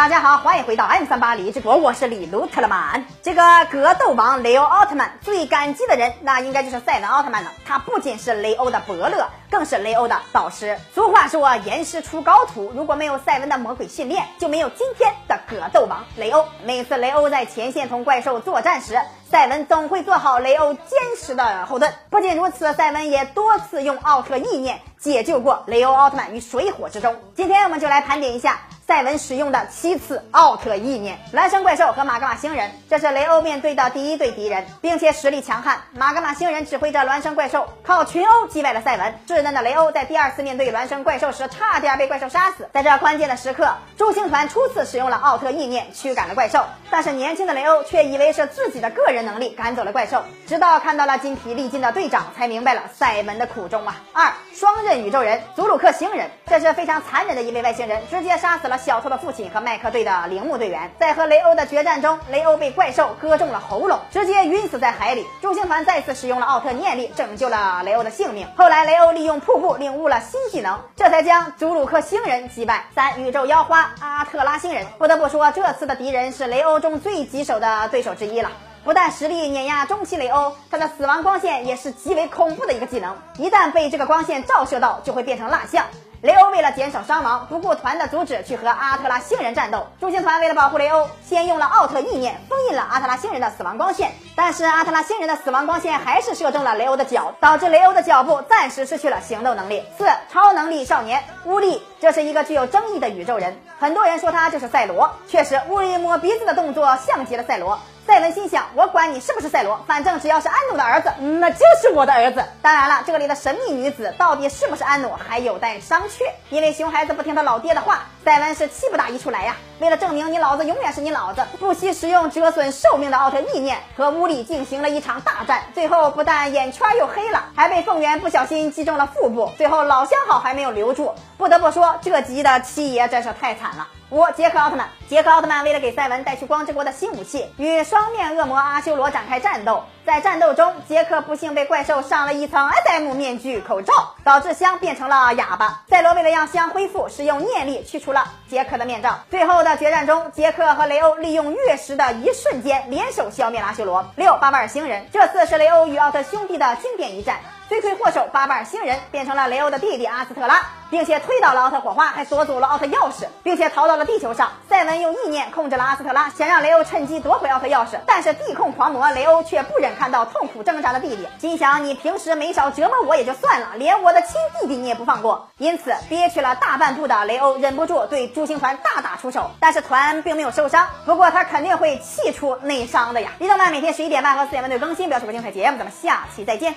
大家好，欢迎回到 M 三八李直播，我是李卢特勒曼。这个格斗王雷欧奥特曼最感激的人，那应该就是赛文奥特曼了。他不仅是雷欧的伯乐，更是雷欧的导师。俗话说，严师出高徒，如果没有赛文的魔鬼训练，就没有今天的格斗王雷欧。每次雷欧在前线同怪兽作战时，赛文总会做好雷欧坚实的后盾。不仅如此，赛文也多次用奥特意念解救过雷欧奥特曼于水火之中。今天我们就来盘点一下。赛文使用的七次奥特意念，孪生怪兽和玛格玛星人，这是雷欧面对的第一对敌人，并且实力强悍。玛格玛星人指挥着孪生怪兽，靠群殴击败了赛文。稚嫩的雷欧在第二次面对孪生怪兽时，差点被怪兽杀死。在这关键的时刻，诸星团初次使用了奥特意念驱赶了怪兽，但是年轻的雷欧却以为是自己的个人能力赶走了怪兽，直到看到了筋疲力尽的队长，才明白了赛文的苦衷啊！二双刃宇宙人祖鲁克星人，这是非常残忍的一位外星人，直接杀死了。小偷的父亲和麦克队的铃木队员在和雷欧的决战中，雷欧被怪兽割中了喉咙，直接晕死在海里。朱星团再次使用了奥特念力，拯救了雷欧的性命。后来，雷欧利用瀑布领悟了新技能，这才将祖鲁克星人击败。三宇宙妖花阿特拉星人，不得不说，这次的敌人是雷欧中最棘手的对手之一了。不但实力碾压中期雷欧，他的死亡光线也是极为恐怖的一个技能，一旦被这个光线照射到，就会变成蜡像。雷欧为了减少伤亡，不顾团的阻止，去和阿特拉星人战斗。诸星团为了保护雷欧，先用了奥特意念封印了阿特拉星人的死亡光线。但是阿特拉星人的死亡光线还是射中了雷欧的脚，导致雷欧的脚步暂时失去了行动能力。四超能力少年乌力，这是一个具有争议的宇宙人，很多人说他就是赛罗。确实，乌力摸鼻子的动作像极了赛罗。赛文心想：我管你是不是赛罗，反正只要是安努的儿子，那就是我的儿子。当然了，这里的神秘女子到底是不是安努，还有待商榷。因为熊孩子不听他老爹的话，赛文是气不打一处来呀。为了证明你老子永远是你老子，不惜使用折损寿命的奥特意念，和乌力进行了一场大战。最后不但眼圈又黑了，还被凤元不小心击中了腹部。最后老相好还没有留住。不得不说，这集的七爷真是太惨了。五杰克奥特曼，杰克奥特曼为了给赛文带去光之国的新武器，与双面恶魔阿修罗展开战斗。在战斗中，杰克不幸被怪兽上了一层 SM 面具口罩，导致香变成了哑巴。赛罗为了让香恢复，使用念力去除了杰克的面罩。最后的决战中，杰克和雷欧利用月食的一瞬间联手消灭了阿修罗。六巴巴尔星人，这次是雷欧与奥特兄弟的经典一战。罪魁祸首巴巴尔星人变成了雷欧的弟弟阿斯特拉，并且推倒了奥特火花，还夺走了奥特钥匙，并且逃到了地球上。赛文用意念控制了阿斯特拉，想让雷欧趁机夺回奥特钥匙，但是地控狂魔雷欧却不忍看到痛苦挣扎的弟弟，心想你平时没少折磨我也就算了，连我的亲弟弟你也不放过。因此憋屈了大半部的雷欧忍不住对诸星团大打出手，但是团并没有受伤，不过他肯定会气出内伤的呀。李动漫每天十一点半和四点半对更新，不要错过精彩节目，咱们下期再见。